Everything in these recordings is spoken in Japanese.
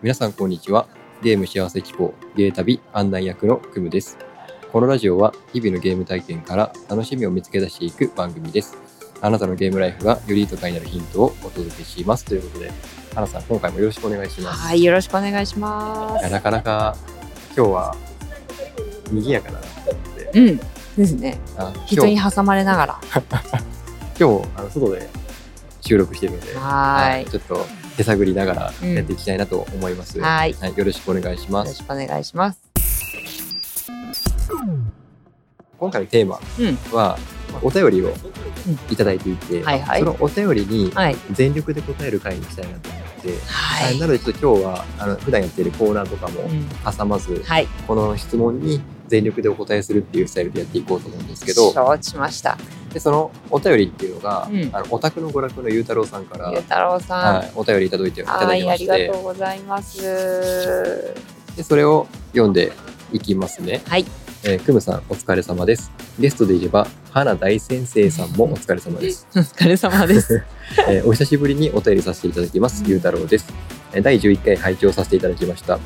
皆さんこんにちは。ゲーム幸せ機構ゲー旅案内役のクムです。このラジオは日々のゲーム体験から楽しみを見つけ出していく番組です。あなたのゲームライフがより豊かになるヒントをお届けします。ということで、花さん、今回もよろしくお願いします。はい、よろしくお願いします。いやなかなか今日は賑やかだなと思って。うん、ですね。あ人に挟まれながら。今日あの外で収録しているので、はーいちょっと手探りながらやっていきたいなと思います。はーい。はい、よろしくお願いします。よろしくお願いします。今回のテーマうん、は、お便りをいただいていて、はいはいそのお便りにはい。全力で答える回にしたいなと思って、はい。なのでちょっと今日はあの普段やっているコーナーとかもうん挟まず、はい。この質問に全力でお答えするっていうスタイルでやっていこうと思うんですけど、承知しました。でそのお便りっていうのが、うんあのオタクの娯楽のゆうたろうさんから、ゆうたろうさん。はい、お便りいただいていただはいい、あましてりがとうございます。でそれを読んでいきますね。はい。えー、クムさんお疲れ様です。ゲストで言えば花大先生さんもお疲れ様です。お疲れ様です。えーお久しぶりにお便りさせていただきます。ゆうたろうです。えー第11回拝聴させていただきました。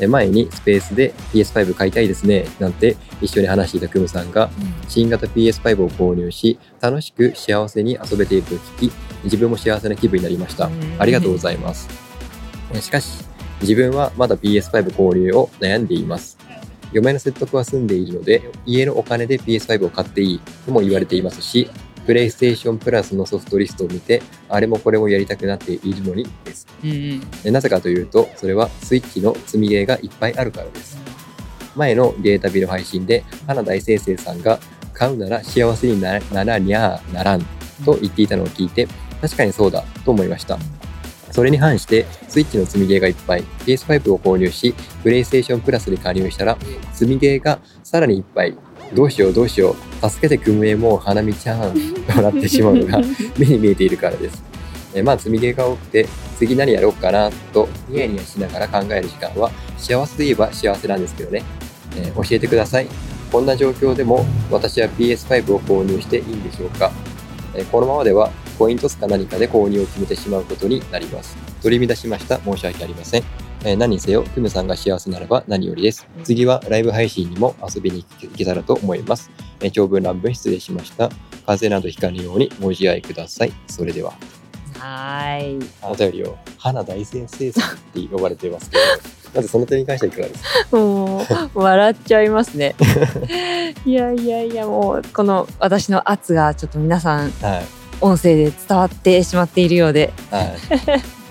えー前にスペースで PS5 買いたいですねなんて一緒に話していたクムさんが新型 PS5 を購入し楽しく幸せに遊べていると聞き自分も幸せな気分になりました。ありがとうございます。えーしかし自分はまだ PS5 購入を悩んでいます。嫁の説得は済んでいるので家のお金で PS5 を買っていいとも言われていますしプレイステーションプラスのソフトリストを見てあれもこれもやりたくなっているのにです。うんうん。えなぜかというとそれはスイッチの積みゲーがいっぱいあるからです。前のゲータビの配信で花大先生さんが買うなら幸せになならにゃならんと言っていたのを聞いて確かにそうだと思いました。それに反して、スイッチの積みゲーがいっぱい、PS5 を購入し、プレイステーションプラスで加入したら、積みゲーがさらにいっぱい、どうしようどうしよう、助けてくむえもう花見ちゃん となってしまうのが目に見えているからです。えまあ積みゲーが多くて、次何やろうかなとニヤニヤしながら考える時間は、幸せといえば幸せなんですけどね。えー教えてください。こんな状況でも私は PS5 を購入していいんでしょうかえーこのままではコイントスか何かで購入を決めてしまうことになります。取り乱しました。申し訳ありません。えー何にせよ、クムさんが幸せならば何よりです。次はライブ配信にも遊びに行けたらと思います。えー長文乱文失礼しました。風邪などひかぬようにご自愛ください。それでは。はーい。お便りを花大先生さんって呼ばれてますけど、まずその点に関してはいかがですか？もう笑っちゃいますね。いやいやいやもうこの私の圧がちょっと皆さんはい。音声で伝わってしまっているようではい。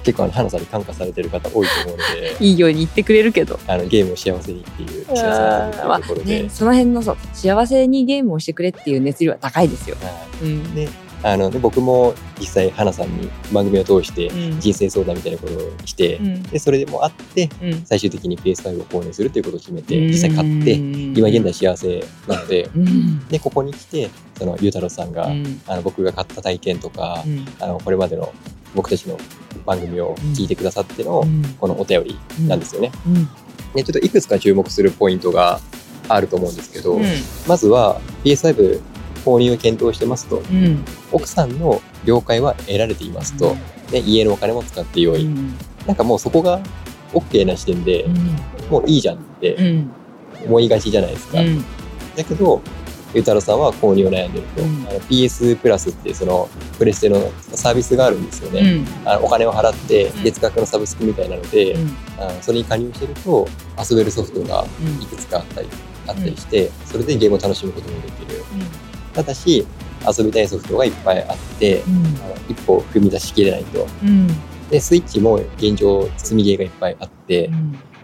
結構あの花さんに感化されてる方多いと思うので、いいように言ってくれるけど。あのゲームを幸せにっていう幸せになところで、ね、その辺のそう幸せにゲームをしてくれっていう熱量は高いですよ。はい。うん。であので僕も実際花さんに番組を通してうん。人生相談みたいなことをして、うん。でそれでもあってうん。最終的に PS5 を購入するということを決めて実際買って今現在幸せなのでうん。でここに来てそのゆうたろうさんが、うん。あの僕が買った体験とか、うん。あのこれまでの僕たちの番組を聞いてくださっての、うん。このお便りなんですよね。うん。でちょっといくつか注目するポイントがあると思うんですけど、うん。まずは PS5 購入を検討してますと。うん。奥さんの了解は得られていますと、で家のお金も使ってよい、うん。なんかもうそこが OK な時点で、もういいじゃんってうん。思いがちじゃないですか。うん。だけどゆうたろうさんは購入を悩んでると、うん。あの PS プラスってそのプレステのサービスがあるんですよね。うん。あのお金を払ってうん。月額のサブスクみたいなので、うん。あのそれに加入してると遊べるソフトがいくつかあったりあったりして、それでゲームを楽しむこともできる。ただし遊びたいソフトがいっぱいあって、うん。あの一歩踏み出しきれないと。うん。で、スイッチも現状積みゲーがいっぱいあって、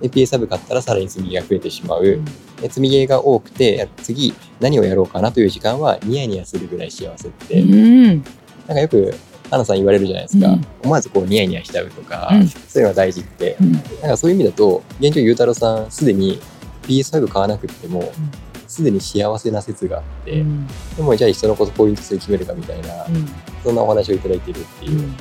うんで PS サブ買ったらさらに積みゲーが増えてしまう。で積みゲーが多くて、次何をやろうかなという時間はニヤニヤするぐらい幸せって、うん。なんかよく花さん言われるじゃないですか。うん。思わずこうニヤニヤしちゃうとか、うん。そういうのが大事って。うん。なんかそういう意味だと、現状ゆうたろうさんすでに PS5 買わなくっても、すでに幸せな説があって、うん。でもじゃあ一緒のことポイント数決めるかみたいな、うん。そんなお話をいただいているっていう、うん。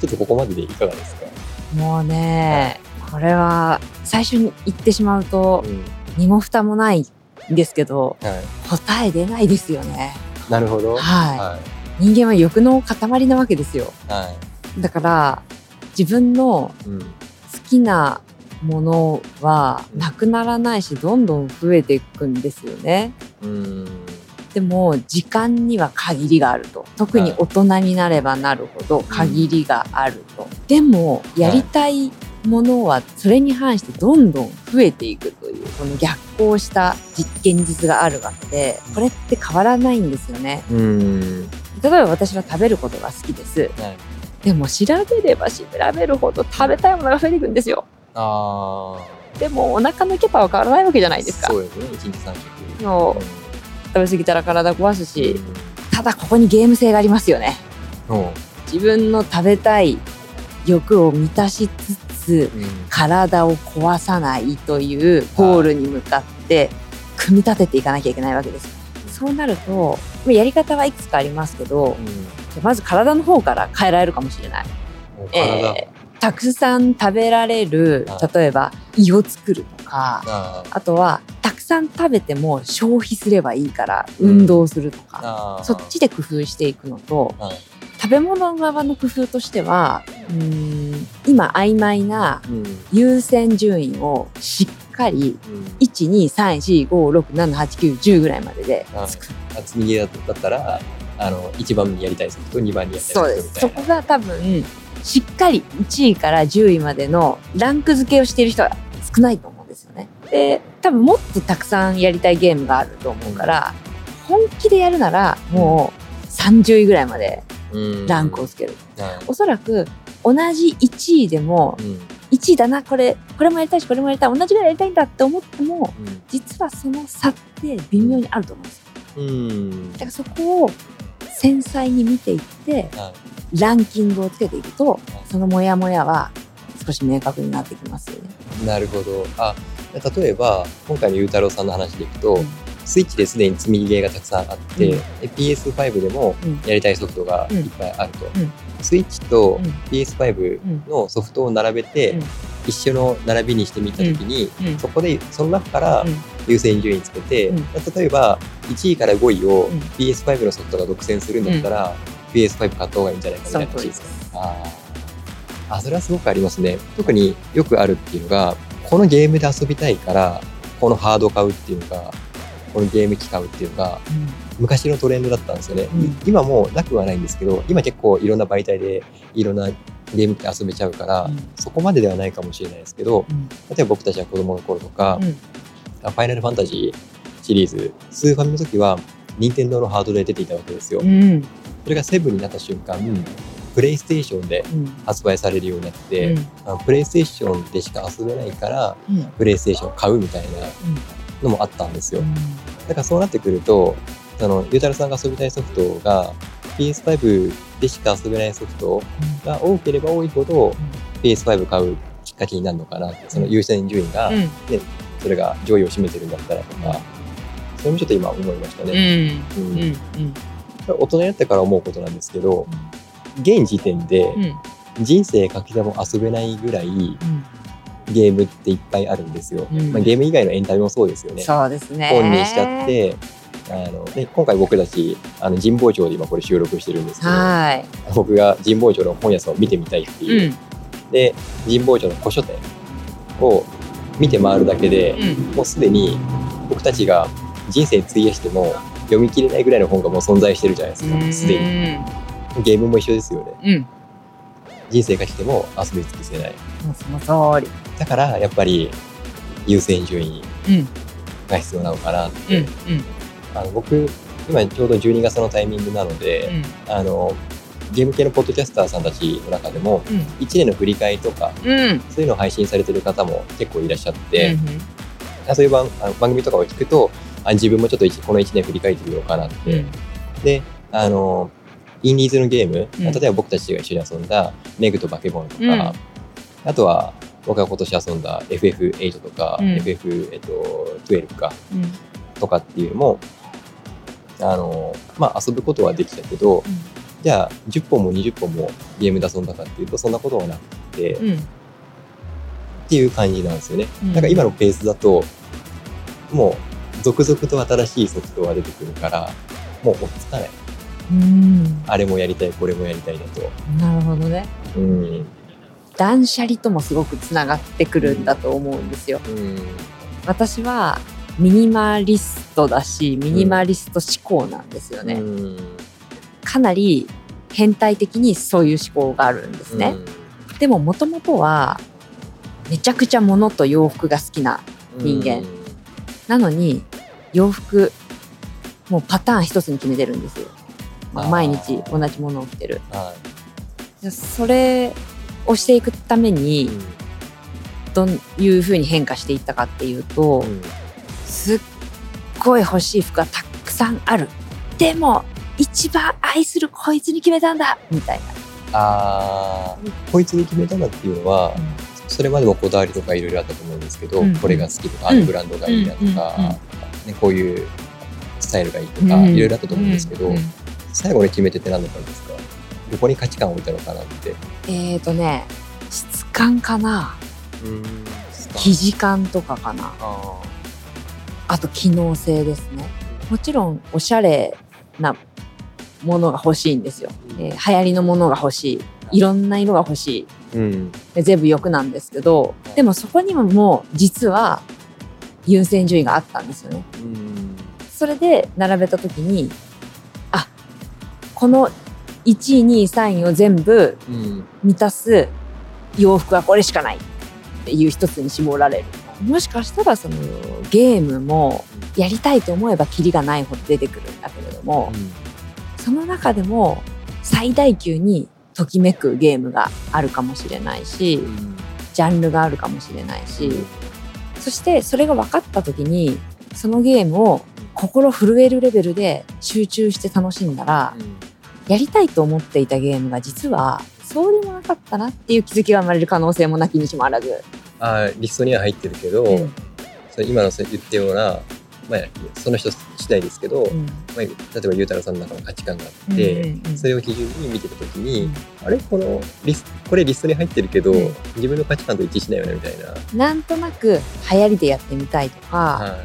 ちょっとここまででいかがですか、もうねこれは最初に言ってしまうとうん身も蓋もないんですけどは答え出ないですよね。い、なるほど。はいは人間は欲の塊なわけですよ。い。はだから自分の。好きなものはなくならないしどんどん増えていくんですよね。うんでも時間には限りがあると特に大人になればなるほど限りがあると、でもやりたいものはそれに反してどんどん増えていくというこの逆行した実現実があるわけでこれって変わらないんですよね。うん。例えば私は食べることが好きです。はい。でも調べれば調べるほど食べたいものが増えていくんですよ。あでもお腹のキャパは変わらないわけじゃないあですか。そう食。食べ過ぎたら体壊すし、うん。ただここにゲーム性がありますよね。う。ん自分の食べたい欲を満たしつつうん。体を壊さないというゴールに向かって組み立てていかなきゃいけないわけです。そうなるとまあやり方はいくつかありますけどじゃあまず体の方から変えられるかもしれない。えーたくさん食べられるはい。例えば胃を作るとかああとはたくさん食べても消費すればいいから運動するとか、あそっちで工夫していくのとはい食べ物側の工夫としてはうーん今曖昧なうん。優先順位をしっかりうん。12345678910ぐらいまでではい作る。厚みだったらあの一番にやりたいソフト二番にやりたいソそうでフトみたいそこが多分しっかり1位から10位までのランク付けをしている人は少ないと思うんですよね。で多分もっとたくさんやりたいゲームがあると思うから本気でやるならもう30位ぐらいまでうんランクをつける。はいおそらく同じ1位でもうん。1位だなこれこれもやりたいしこれもやりたい同じぐらいやりたいんだって思ってもうん。実はその差って微妙にあると思うんですよ。うん。だからそこを繊細に見ていってはランキングをつけていくとそのモヤモヤは少し明確になってきますよね。いなるほど。あ例えば今回のゆうたろうさんの話でいくと、うんスイッチですでに積みゲーがたくさんあって、うん。で PS5 でもうん。やりたいソフトがいっぱいあると、うん。スイッチとうん。PS5 のソフトを並べて、うん。一緒の並びにしてみた時に、うん。そこでその中からうん。優先順位つけて、うん。例えば1位から5位をうん。PS5 のソフトが独占するんだったら、PS5 買った方がいいんじゃないかみたいな話ですかあー。あそれはすごくありますね。特によくあるっていうのがこのゲームで遊びたいからこのハード買うっていうのがこのゲーム機買うっていうのが昔のトレンドだったんですよね、うん。今もなくはないんですけど今結構いろんな媒体でいろんなゲーム機で遊べちゃうから、うん。そこまでではないかもしれないですけどうん。例えば僕たちは子供の頃とか、ファイナルファンタジーシリーズスーファミの時は任天堂のハードで出ていたわけですよ、うん。それがセブンになった瞬間プレイステーションでうん。発売されるようになって、うん。プレイステーションでしか遊べないからうん。プレイステーションを買うみたいなのもあったんですよ、だからそうなってくるとあのゆうたろうさんが遊びたいソフトが PS5 でしか遊べないソフトが多ければ多いほど PS5 買うきっかけになるのかなってその優先順位が、うん。それが上位を占めてるんだったらとか、それもちょっと今思いましたうん。ね、うん。うん。うん。これ大人になってから思うことなんですけど現時点でうん。人生かけても遊べないぐらいゲームっていっぱいあるんですよ、うん。まあ、ゲーム以外のエンタメもそうですよね。そうですね。本にしちゃってあので今回僕たちあの神保町で今これ収録してるんですけどはい。僕が神保町の本屋さんを見てみたいってういう、ん。で神保町の古書店を見て回るだけで、うん。もうすでに僕たちが人生費やしても読み切れないぐらいの本がもう存在してるじゃないですか。すでに。ゲームも一緒ですよね人生がしても遊び尽くせない。もうその通り。だからやっぱり優先順位うん。が必要なのかなって、うんうん。あの僕今ちょうど12月のタイミングなので、あのゲーム系のポッドキャスターさんたちの中でもうん。1年の振り返りとかうん。そういうのを配信されてる方も結構いらっしゃって、うんあそういう番あの番組とかを聞くとあ自分もちょっと一この1年振り返ってみようかなって、うん。であのインディーズのゲーム、うん。例えば僕たちが一緒に遊んだメグとバケモンとか、うん。あとは僕が今年遊んだ FF8 とか、うん。FF、えっと、12か。うん。とかっていうのもあの、まあ、遊ぶことはできたけどじゃあ10本も20本もゲームで遊んだかっていうとそんなことはなくて、っうん。ていう感じなんですよね。うん。だから今のペースだともう続々と新しいソフトが出てくるからもう追っつかない。うんあれもやりたいこれもやりたいだと。なるほどねうん断捨離ともすごくつながってくるんだと思うんですよ。うん私はミニマリストだしミニマリスト思考なんですよね。うんかなり変態的にそういう思考があるんですね。でももともとはめちゃくちゃ物と洋服が好きな人間なのに洋服もうパターン一つに決めてるんですよ。毎日同じものを着てる。はでそれをしていくためいにどういうふうに変化していったかっていうと、うんすっごい欲しい服がたくさんある。でも一番愛するこいつに決めたんだみたいな。あー。こいつに決めたなっていうのは、それまでもこだわりとかいろいろあったと思うんですけど、うん。これが好きとか、あのブランドがいいなとか、うん。うん。ね、こういうスタイルがいいとか、うん。いろいろあったと思うんですけど、うん最後に決めてって何だったんですか？どこに価値観を置いたのかなって。えーとね質感かな。うん。生地感とかかな。ああと機能性ですね。もちろんおしゃれなものが欲しいんですよ、えー流行りのものが欲しい。いろんな色が欲しい。ーうん。で全部欲なんですけどでもそこにももう実は優先順位があったんですよね。うん。それで並べた時にあこの1位2位3位を全部うん。満たす洋服はこれしかないっていう一つに絞られる。もしかしたらそのゲームもやりたいと思えばキリがないほど出てくるんだけれどもその中でも最大級にときめくゲームがあるかもしれないしジャンルがあるかもしれないしそしてそれが分かった時にそのゲームを心震えるレベルで集中して楽しんだらやりたいと思っていたゲームが実はそうでもなかったなっていう気づきが生まれる可能性もなきにしもあらず。あーリストには入ってるけど、うん。それ今の言ったような、まあ、その人次第ですけど、うん。まあ、例えばゆうたろうさんの中の価値観があって、うんうんうん。それを基準に見てた時に、うん。あれ？このリスこれリストに入ってるけど、うん。自分の価値観と一致しないよねみたいな。なんとなく流行りでやってみたいとか、は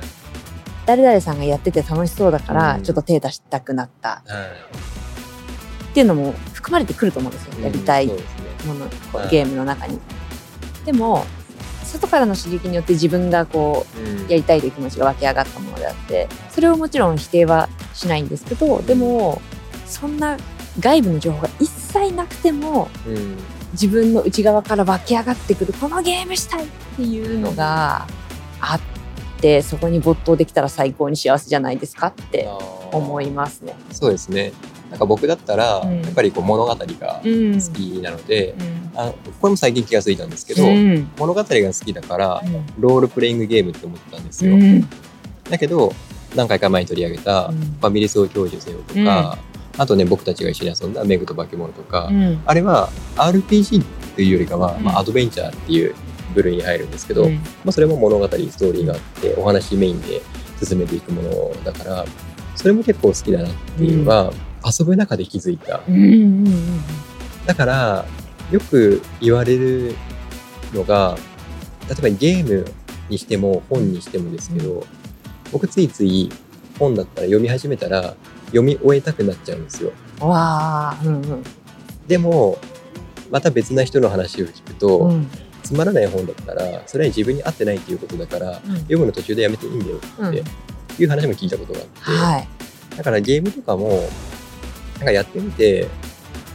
誰々さんがやってて楽しそうだからうん。ちょっと手出したくなった。っていうのも含まれてくると思うんですよ、やりたいものこはい。うゲームの中に。でも外からの刺激によって自分がこうん。うやりたいという気持ちが湧き上がったものであってそれをもちろん否定はしないんですけどでもそんな外部の情報が一切なくてもうん。自分の内側から湧き上がってくるこのゲームしたいっていうのがあってそこに没頭できたら最高に幸せじゃないですかって思いますね。そうですね。なんか僕だったら、うん。やっぱりこう物語がうん。好きなので、あのこれも最近気がついたんですけど、うん。物語が好きだからロールプレイングゲームって思ってたんですよ、うん。だけど何回か前に取り上げたうん。ファミレスを享受せよとか、あとね僕たちが一緒に遊んだメグと化け物とか、うん。あれは RPG っていうよりかは、うん。まあ、アドベンチャーっていう部類に入るんですけど、うん。まあ、それも物語ストーリーがあってお話メインで進めていくものだからそれも結構好きだなっていうのが、遊ぶ中で気づいた。うんうんうんだからよく言われるのが例えばゲームにしても本にしてもですけど、僕ついつい本だったら読み始めたら読み終えたくなっちゃうんですよ。わあ、うんうん。でもまた別な人の話を聞くと、うんつまらない本だったらそれは自分に合ってないっていうことだから読むの途中でやめていいんだようん。っていう話も聞いたことがあって、はい。だからゲームとかもなんかやってみて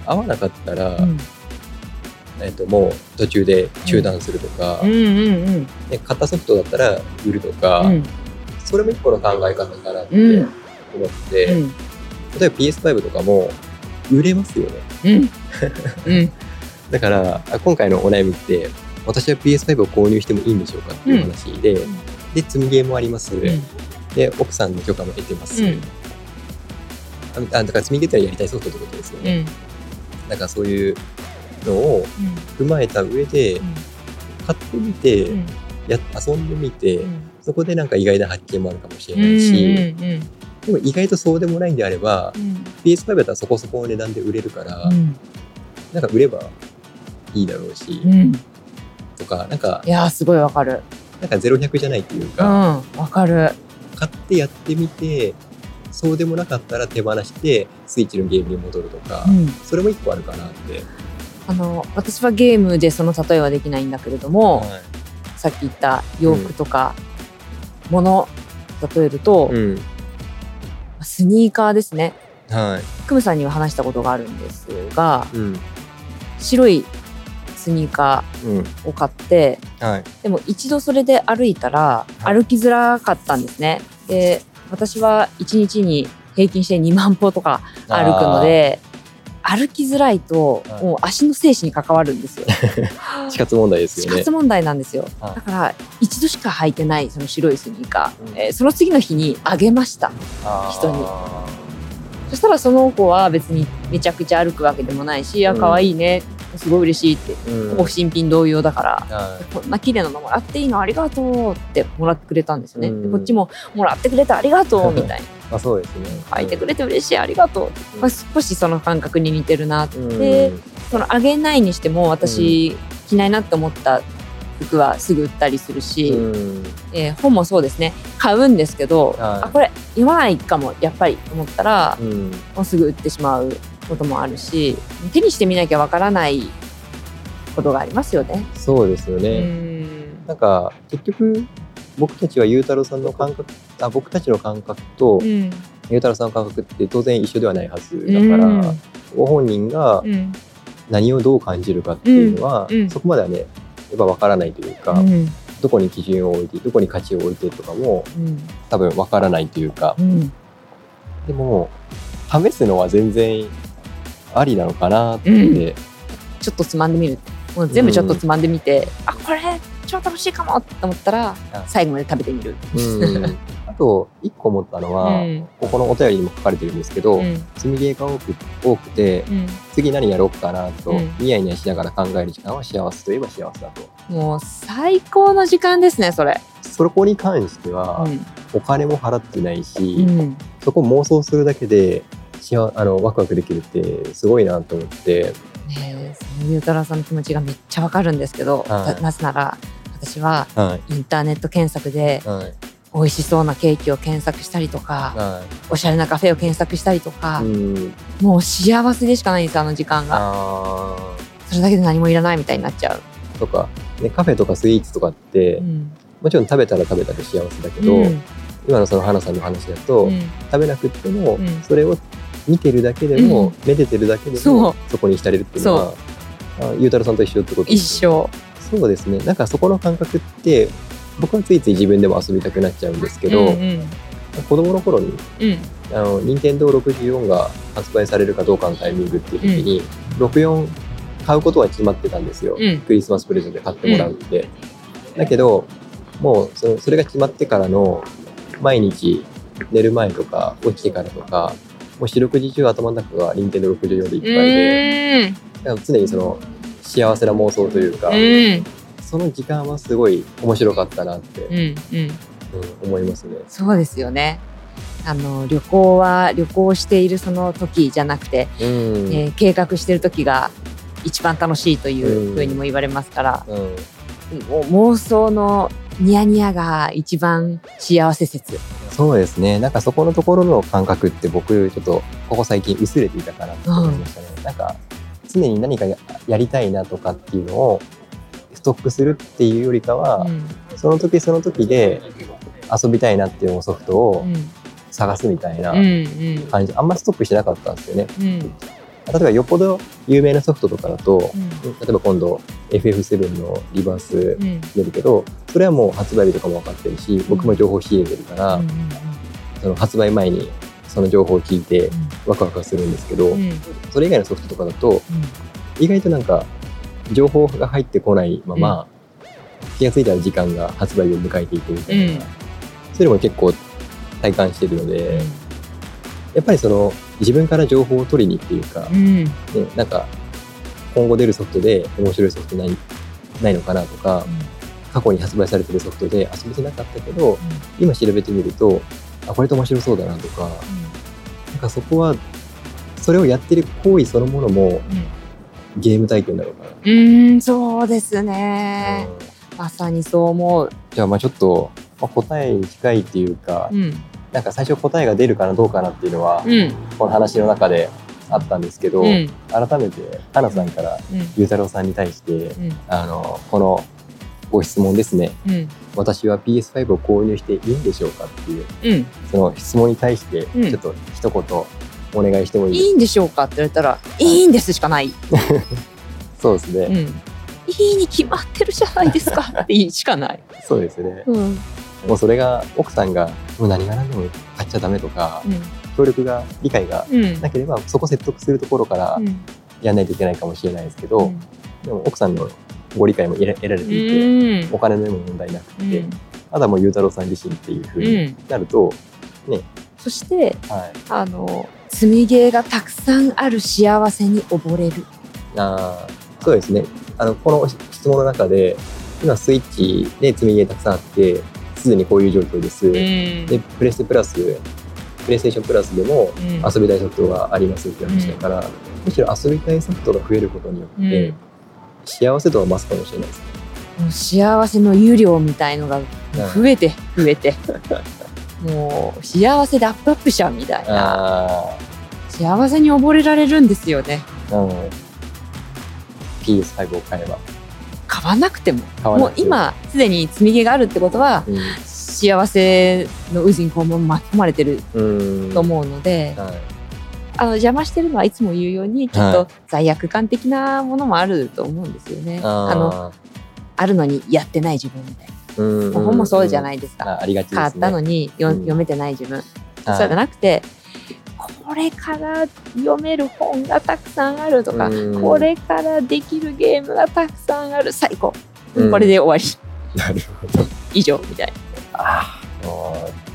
合わなかったら、うん。えっともう途中で中断するとか、うんうんね買ったソフトだったら売るとか、うん。それも一個の考え方かなってうん。思って、うん。例えば PS5 とかも売れますよね。うん。うん。だからあ今回のお悩みって私は PS5 を購入してもいいんでしょうかっていう話で、で積みゲーもあります、で奥さんの許可も得てます、うん。ああだから積みゲーってやりたいソフトってことですよね、なん。かそういうのを踏まえた上で買ってみて、や遊んでみて、そこでなんか意外な発見もあるかもしれないし、でも意外とそうでもないんであれば PS5 だったらそこそこの値段で売れるから、なんか売ればいいだろうし、とかなんかいやーすごいわかる。なんか0100じゃないっていううんか、わかる。買ってやってみてそうでもなかったら手放してスイッチのゲームに戻るとか、うん。それも一個あるかなって。あの私はゲームでその例えはできないんだけれども、はい。さっき言った洋服とか物、例えると、うん。スニーカーですね。はい。クムさんには話したことがあるんですがうん。白いスニーカうん。ーを買ってはい。でも一度それで歩いたらはい。歩きづらかったんですね。で私は1日に平均して2万歩とか歩くので歩きづらいとはい。もう足の生死に関わるんですよ。死活問題ですよね。死活問題なんですよ。はい。だから一度しか履いてないその白いスニーカー、うん。えーその次の日にあげました。人に。そしたらその子は別にめちゃくちゃ歩くわけでもないし、あうん。可愛いねすごい嬉しいって。うん。ほぼ新品同様だから。はこんな綺麗なのもらっていいのありがとうってもらってくれたんですよね。うん。でこっちももらってくれてありがとうみたいな。い あそうですね。書いてくれて嬉しいありがとう。うん。まあ、少しその感覚に似てるなって。うん。でそのあげないにしても私、着ないなって思った服はすぐ売ったりするし、うん。えー本もそうですね。買うんですけど、はい。あこれ読まないかもやっぱりと思ったら、うん。もうすぐ売ってしまうこともあるし手にしてみなきゃわからないことがありますよね。そうですようねん。なんか結局僕たちはゆうたろうさんの感覚あ僕たちの感覚とうん。ゆうたろうさんの感覚って当然一緒ではないはずだから、うん。ご本人がうん。何をどう感じるかっていうのは、そこまではねやっぱ分からないというか、うん。どこに基準を置いてどこに価値を置いてとかもうん。多分分からないというか。うん。でも試すのは全然ありなのかなって、うん。ちょっとつまんでみる。もう全部ちょっとつまんでみて、あこれ超楽しいかもって思ったらあ最後まで食べてみる。うん。あと一個思ったのは、うん。ここのお便りにも書かれてるんですけど、うん。積みゲーが多く多くてうん。次何やろうかなと、うん。ニヤニヤしながら考える時間は幸せといえば幸せだと。もう最高の時間ですねそれ。そこに関しては、うん。お金も払ってないし、うん。そこ妄想するだけで幸あのワクワクできるってすごいなと思って。ねえそのゆうたろうさんの気持ちがめっちゃわかるんですけど、はい。ななぜなら私ははインターネット検索でいはい。美味しそうなケーキを検索したりとか、はおしゃれなカフェを検索したりとかい、うん。もう幸せでしかないんですあの時間が。あそれだけで何もいらないみたいになっちゃう。ーとか、ね、カフェとかスイーツとかって、うん。もちろん食べたら食べたで幸せだけど、うん。今のその花さんの話だと、うん。食べなくっても、うん。それを見てるだけでも、うん。めでてるだけでもそこに浸れるっていうのはあゆうたろうさんと一緒ってこと一緒。そうですね。なんかそこの感覚って僕はついつい自分でも遊びたくなっちゃうんですけど、うんうん。子供の頃にうん。あの任天堂64が発売されるかどうかのタイミングっていう時に、64買うことは決まってたんですよ、うん。クリスマスプレゼントで買ってもらうって、だけどもうそのそれが決まってからの毎日寝る前とか起きてからとかもう四六時中頭の中が任天堂64でいっぱいで、だから常にその幸せな妄想というか、うん。その時間はすごい面白かったなって、うんうん。うん思いますね。そうですよね。あの旅行は旅行しているその時じゃなくて、うん。えー計画してる時が一番楽しいといううん。ふうにも言われますから、うん。もう妄想のニヤニヤが一番幸せ説。そうですね。なんかそこのところの感覚って僕ちょっとここ最近薄れていたかなと思いましたね。なんか常に何かややりたいなとかっていうのをストックするっていうよりかは、うんその時その時で遊びたいなっていうソフトをうん探すみたいなうんうん感じ、あんまストックしてなかったんですよね。うん例えばよっぽど有名なソフトとかだと、うん。例えば今度 FF7 のリバースうん。出るけど、それはもう発売日とかも分かってるし、僕も情報仕入れてるから、うんその発売前にその情報を聞いてワクワクするんですけど、うん。うんそれ以外のソフトとかだと意外となんか情報が入ってこないまま、気がついたら時間が発売を迎えていくみたいな、うん。そういうのも結構体感してるので、やっぱりその自分から情報を取りにっていうか、うん。ね、なんか今後出るソフトで面白いソフトないないのかなとか過去に発売されてるソフトで遊べてなかったけど今調べてみるとあこれと面白そうだなとかなんかそこはそれをやってる行為そのものもゲーム体験なのかな。うんそうですね。うん。まさにそう思う。じゃあまあちょっと、まあ、答えに近いっていうか、うんなんか最初答えが出るかなどうかなっていうのは、うん。この話の中であったんですけど、うん。改めて花さんからうん。ゆうたろうさんに対してうん。あのこのご質問ですね。うん。私は PS5 を購入していいんでしょうかっていううん。その質問に対してうん。ちょっと一言お願いしてもいいいですいんでしょうかって言われたらい。いんですしかない、か そうですね、うん、いいに決まってるじゃないですかってしかない、そうですね。うんもうそれが奥さんがもう何が何でも買っちゃダメとか協力が理解がうん。なければそこ説得するところからうん。やんないといけないかもしれないですけど、うん。でも奥さんのご理解も得られていて、うん。お金の面も問題なくうて、ん。ただもうゆうたろうさん自身っていうふうにうん。なると、そしてはい、あの積みゲーがたくさんある幸せに溺れる。あーそうですね。あのこの質問の中で今スイッチで積みゲーたくさんあってすでにこういう状況です、うん。でプレステプラスプレイステーションプラスでもうん。遊びたいソフトがありますって話だから、むしろ遊びたいソフトが増えることによって、うん。幸せ度は増すかもしれないですね。もう幸せの湯量みたいのが増えて増えて。もう幸せでアップアップしちゃうみたいな。あ幸せに溺れられるんですよね。あ、うん、PS5 を買えば買わなくてももう今すでに積み毛があるってことはうん幸せの渦にこう巻き込まれてるうんと思うので、はいあの邪魔してるのはいつも言うようにきっはと罪悪感的なものもあると思うんですよね。あのああるのにやってない自分みたいな。本もそうじゃないいですか。あありがちですね。買ったのによ、うん読めてない自分。はいそうじゃなくてこれから読める本がたくさんあるとか、うん。これからできるゲームがたくさんある。最高、うん。これで終わり。なるほど。以上みたいな。あ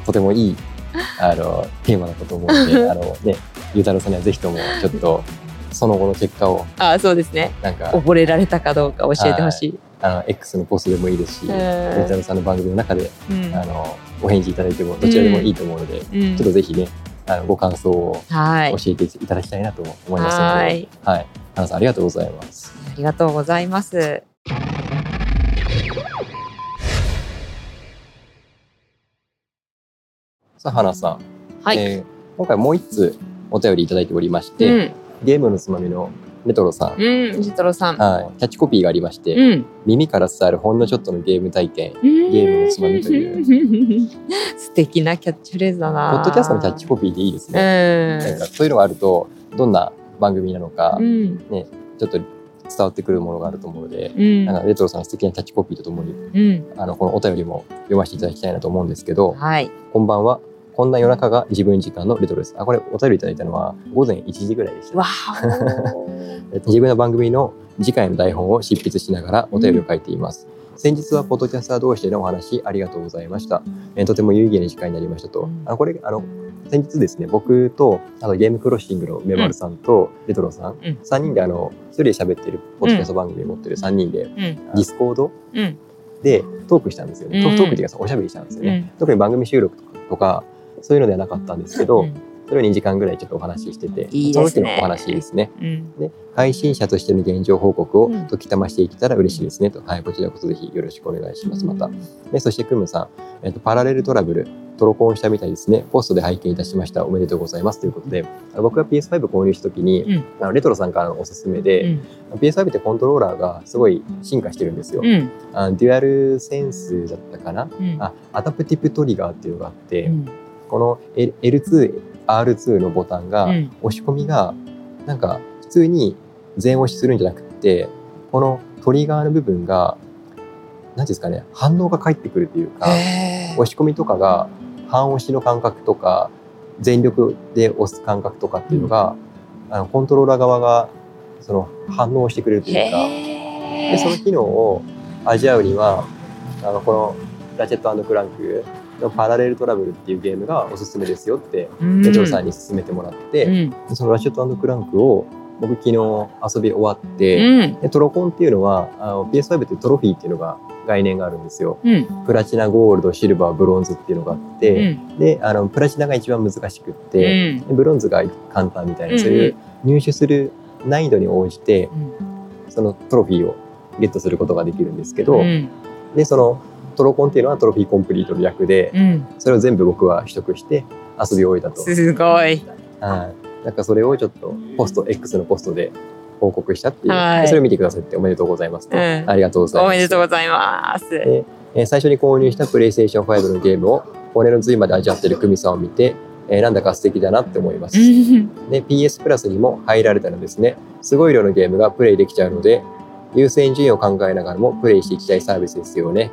とてもいいあのテーマだったと思うので、あのね、ゆうたろうさんにはぜひともちょっとその後の結果をあそうですね。なんか溺れられたかどうか教えてほしい。あの X のポストでもいいですし、うん。ゆうたろうさんの番組の中でうん。あのお返事いただいてもどちらでもいいと思うので、うん。ちょっとぜひねあのご感想をはい教えていただきたいなと思いますので、ははいい、花さんありがとうございます。ありがとうございます。さあ花さん、はい。えー今回もう一つお便りいただいておりましうて、ん、ゲームのつまみのレトロさん、うん、西太郎さん。はい、キャッチコピーがありまして、うん。耳から伝わるほんのちょっとのゲーム体験ゲームのつまみという。素敵なキャッチフレーズだポな。ッドキャストのキャッチコピーでいいですうね、ん。なんかそういうのがあるとどんな番組なのか、うん。ちょっと伝わってくるものがあると思うので、うん。なんかレトロさんの素敵なキャッチコピーとともにうん。あのこのお便りも読ませていただきたいなと思うんですけどはい。こんばんはこんな夜中が自分時間のレトロですあこれお便りいただいたのは午前1時ぐらいでした 自分の番組の次回の台本を執筆しながらお便りを書いています。先日はポッドキャスター同士でのお話ありがとうございました。えーとても有意義な時間になりましたと。うんあのこれあの先日ですね僕とあとゲームクロッシングのメバルさんとレトロさん、うん3人であの1人で喋ってるポッドキャスト番組を持ってる3人で、うん。ディスコードうん。でトークしたんですよね。トうんトークっていうかおしゃべりしたんですよね。うん。特に番組収録とかそういうのではなかったんですけど、うんそれを2時間ぐらいちょっとお話ししてていいねその時のお話ですね。うん。で配信者としての現状報告をうん時たましていけたら嬉しいですねと、はい、こちらこそぜひよろしくお願いします。また。でそして、クムさん、えっと、パラレルトラブル、トロコンしたみたいですね。ポストで拝見いたしました。おめでとうございます。ということで、あの僕が PS5 購入した時に、うんあのレトロさんからのおすすめうで、ん。PS5 ってコントローラーがすごい進化してるんですよ。うん。あのデュアルセンスだったかな、うん。あアダプティブトリガーっていうのがあって、うん。この L- L2、R2 のボタンが、うん。押し込みがなんか普通に全押しするんじゃなくってこのトリガーの部分が何ですかね反応が返ってくるというか押し込みとかが半押しの感覚とか全力で押す感覚とかっていうのが、あのコントローラー側がその反応してくれるというかへでその機能を味わうにはあのこのラチェットクランクのパラレルトラブルっていうゲームがおすすめですよってーレトロさんに勧めてもらって、うん。そのラシェットクランクを僕昨日遊び終わって、うん。でトロコンっていうのはあの PS5 ってトロフィーっていうのが概念があるんですよ。うん。プラチナ、ゴールド、シルバー、ブロンズっていうのがあっうて、ん。であのプラチナが一番難しくって、でブロンズが簡単みたいな、うんそういう入手する難易度に応じてそのトロフィーをゲットすることができるんですけど、うん。でそのトロコンっていうのはトロフィーコンプリートの略で、うん。それを全部僕は取得して遊び終えたと。すごい。はいなんかそれをちょっとポスト X のポストで報告したっていう、はいでそれを見てくださっておめでとうございますと、うんありがとうございますおめでとうございます。でえー最初に購入した PlayStation 5のゲームを骨の髄まで味わってる久美さんを見て、えーなんだか素敵だなって思います。で PS プラスにも入られたらですねすごい量のゲームがプレイできちゃうので優先順位を考えながらもプレイしていきたいサービスですよね。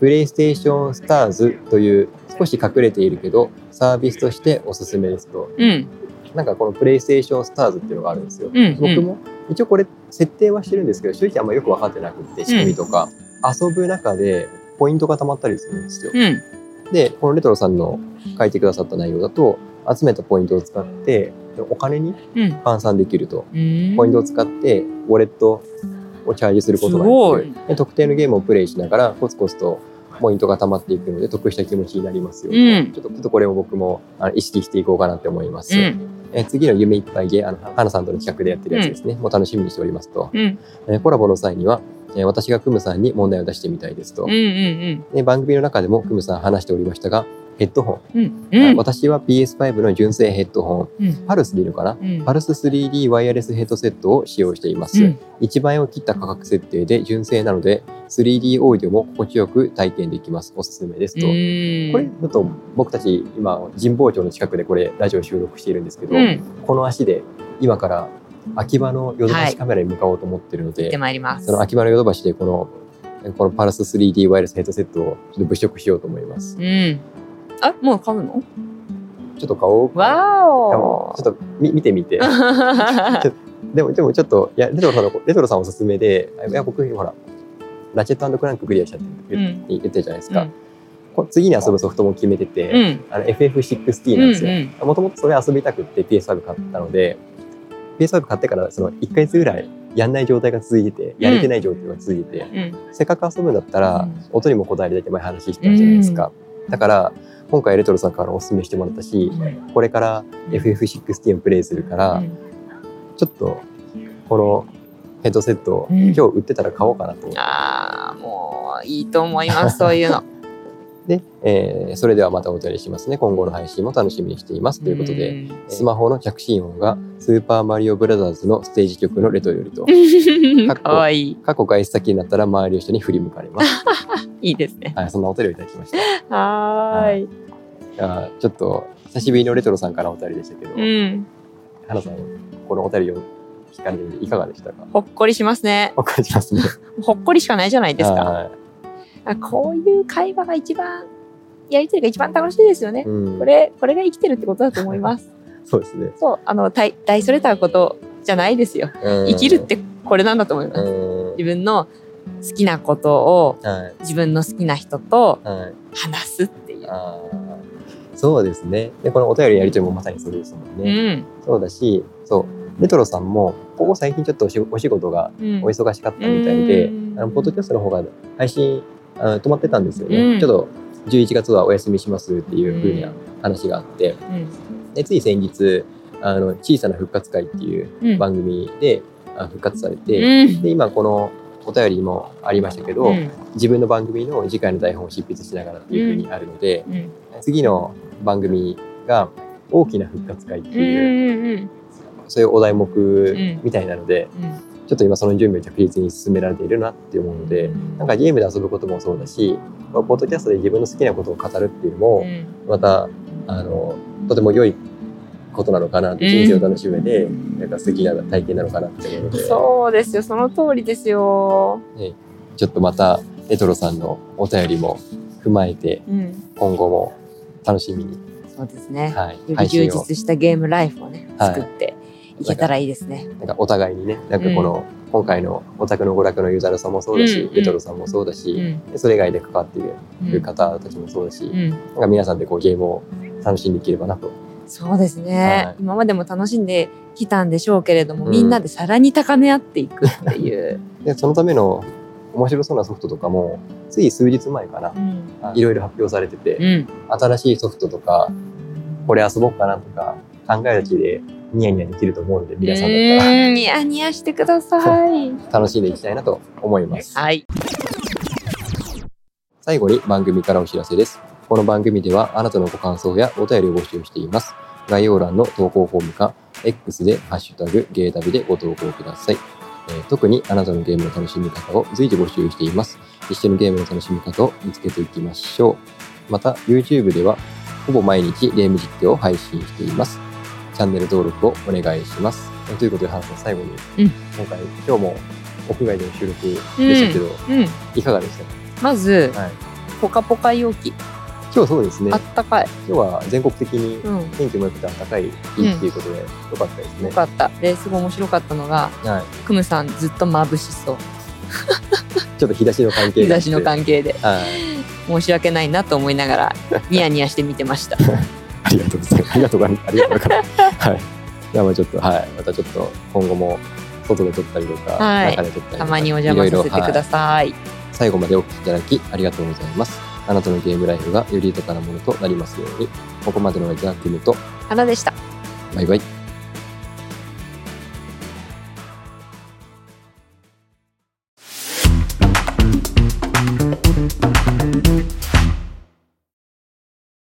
プレイステーションスターズという少し隠れているけどサービスとしておすすめですとうん。なんかこのプレイステーションスターズっていうのがあるんですよ。うん。僕も一応これ設定はしてるんですけど正直あんまよく分かってなくって仕組みとか、遊ぶ中でポイントが溜まったりするんですよ。うん。でこのレトロさんの書いてくださった内容だと集めたポイントを使ってお金にうん。換算できるとうん。ポイントを使ってウォレットをチャージすることができてで特定のゲームをプレイしながらコツコツとポイントが溜まっていくので得した気持ちになりますよ、うんちょっとちょっとこれを僕もあの意識していこうかなって思います、うん。え次の夢いっぱいゲーあの花さんとの企画でやってるやつですね、もう楽しみにしておりますと、うん。えーコラボの際には、えー私がクムさんに問題を出してみたいですと、うん。うん。で番組の中でもクムさん話しておりましたがヘッドホン、うん。あうん。私は PS5 の純正ヘッドホンうん。パルスでいいのかな、うん。パルス 3D ワイヤレスヘッドセットを使用しています、うん。1万円を切った価格設定で純正なので 3D オーディオも心地よく体験できますおすすめですと、これちょっと僕たち今神保町の近くでこれラジオ収録しているんですけど、うん。この足で今から秋葉のヨドバシカメラに向かおうと思ってるので、行ってまいります。その秋葉のヨドバシでこのこのパルス 3D ワイヤレスヘッドセットをちょっと物色しようと思います。うん。あ、もう買うの？ちょっと買おうかわいやもーうちょっとみ見てみて。お。でも、でもちょっと、いや、レトロさんの、レトロさんおすすめで、いや、僕、ほら、ラチェットクランククリアしたって言っうん。言ってるじゃないですか。こ次に遊ぶソフトも決めてて、うん。あの FF16 なんですよ。もともとそれ遊びたくって PS5 買ったので、PS5 買ってからその1ヶ月ぐらいやんない状態が続いてて、やれてない状態が続いてて、うん。せっかく遊ぶんだったら、うん音にもこだわりだけ前話してたじゃないですか。だから、今回レトロさんからお勧めしてもらったし、これから FF16 をプレイするから、ちょっとこのヘッドセットをうん。今日売ってたら買おうかなと。思って、ああ、もういいと思います、そういうの。で、えーそれではまたお便りしますね今後の配信も楽しみにしていますということで、んスマホの着信音がスーパーマリオブラザーズのステージ曲のレトロよりとかわいい。過去外出先になったら周りの人に振り向かれます いいですね。はいそんなお便りをいただきましたはーい。いやーちょっと久しぶりのレトロさんからお便りでしたけど、うん。花さんこのお便りを聞かれていかがでしたか？ほっこりしますね。わかりますねほっこりしかないじゃないですか。こういう会話が一番、やりとりが一番楽しいですよね。うんこれ、これが生きてるってことだと思います。そうですね、そう、あの、大、大それたことじゃないですよ。うん生きるってこれなんだと思います。うん自分の好きなことをはい自分の好きな人とはい話すっていう。あーそうですね。で、このお便りやりとりもまさにそれですもんうね。ん。そうだし、そう、レトロさんも、ここ最近ちょっとお仕お仕事がうんお忙しかったみたいで、うんあのポッドキャストの方が配信あの止まってたんですよね。うん。ちょっと11月はお休みしますっていうふうな話があって、うん。でつい先日、あの小さな復活会っていううん。番組で、あ復活されて、うん。で、今このお便りもありましたけど、うん。自分の番組の次回の台本を執筆しながらっていうふうにあるので、うん。次の番組が大きな復活会ってうんいう、うん。そういうお題目みたいなので、うんちょっと今その準備を着実に進められているなって思うので、うん。なんかゲームで遊ぶこともそうだし、ポッドキャストで自分の好きなことを語るっていうのも、また、あの、とても良いことなのかなって、うん。人生を楽しむ上で、なんか素敵な体験なのかなって思うので、そうですよ。その通りですよ。ちょっとまたレトロさんのお便りも踏まえて、うん、今後も楽しみに、そうですね。はい、より充実したゲームライフをね、はい。作っていけたらいいですね。なんかお互いにね、なんかこの、今回のオタクの娯楽のユーザーさんもそうだし、うん。レトロさんもそうだうし、ん。でそれ以外で関わっていうんる方たちもそうだし、うん。なんか皆さんでこうゲームを楽しんでいければなと。そうですね、はい。今までも楽しんできたんでしょうけれども、うん。みんなでさらに高め合っていくっていう。で、そのための面白そうなソフトとかも、つい数日前かな、うん。いろいろ発表されてて、うん。新しいソフトとか、これ遊ぼうかなとか、考えるだけでニヤニヤできると思うので、皆さんだったらうんニヤニヤしてください。楽しんでいきたいなと思います。はい。最後に番組からお知らせです。この番組ではあなたのご感想やお便りを募集しています。概要欄の投稿フォームか、X でハッシュタグゲータビでご投稿ください。えー特にあなたのゲームの楽しみ方を随時募集しています。一緒にゲームの楽しみ方を見つけていきましょう。また、YouTube ではほぼ毎日ゲーム実況を配信しています。チャンネル登録をお願いします。えーということで、ハンさん、最後に、うん今回、今日も屋外での収録でしたけど、うん。いかがでした？まず、か、はい、ポカポカ陽気。今日そうですねあ、ったかい。今日は全国的にうん。天気も良くて暖かい日っていうことで、よかったですねよ。かった。で、すごい面白かったのが、はい。クムさんずっと眩しそう。ちょっと日差しの関係があって日差しの関係で。はい。申し訳ないなと思いながら、ニヤニヤして見てました。ありがとうございます。ありがとうございます。ありがとうございます。はい。じゃあまあちょっと、はい。またちょっと今後も外で撮ったりとか、はい中で撮ったりとか。たまにお邪魔させてくだいさい。ろいろはい最後までお聞きいただきありがとうございます。あなたのゲームライフがより豊かなものとなりますように、ここまでのお相手はクムと、花でした。バイバイ。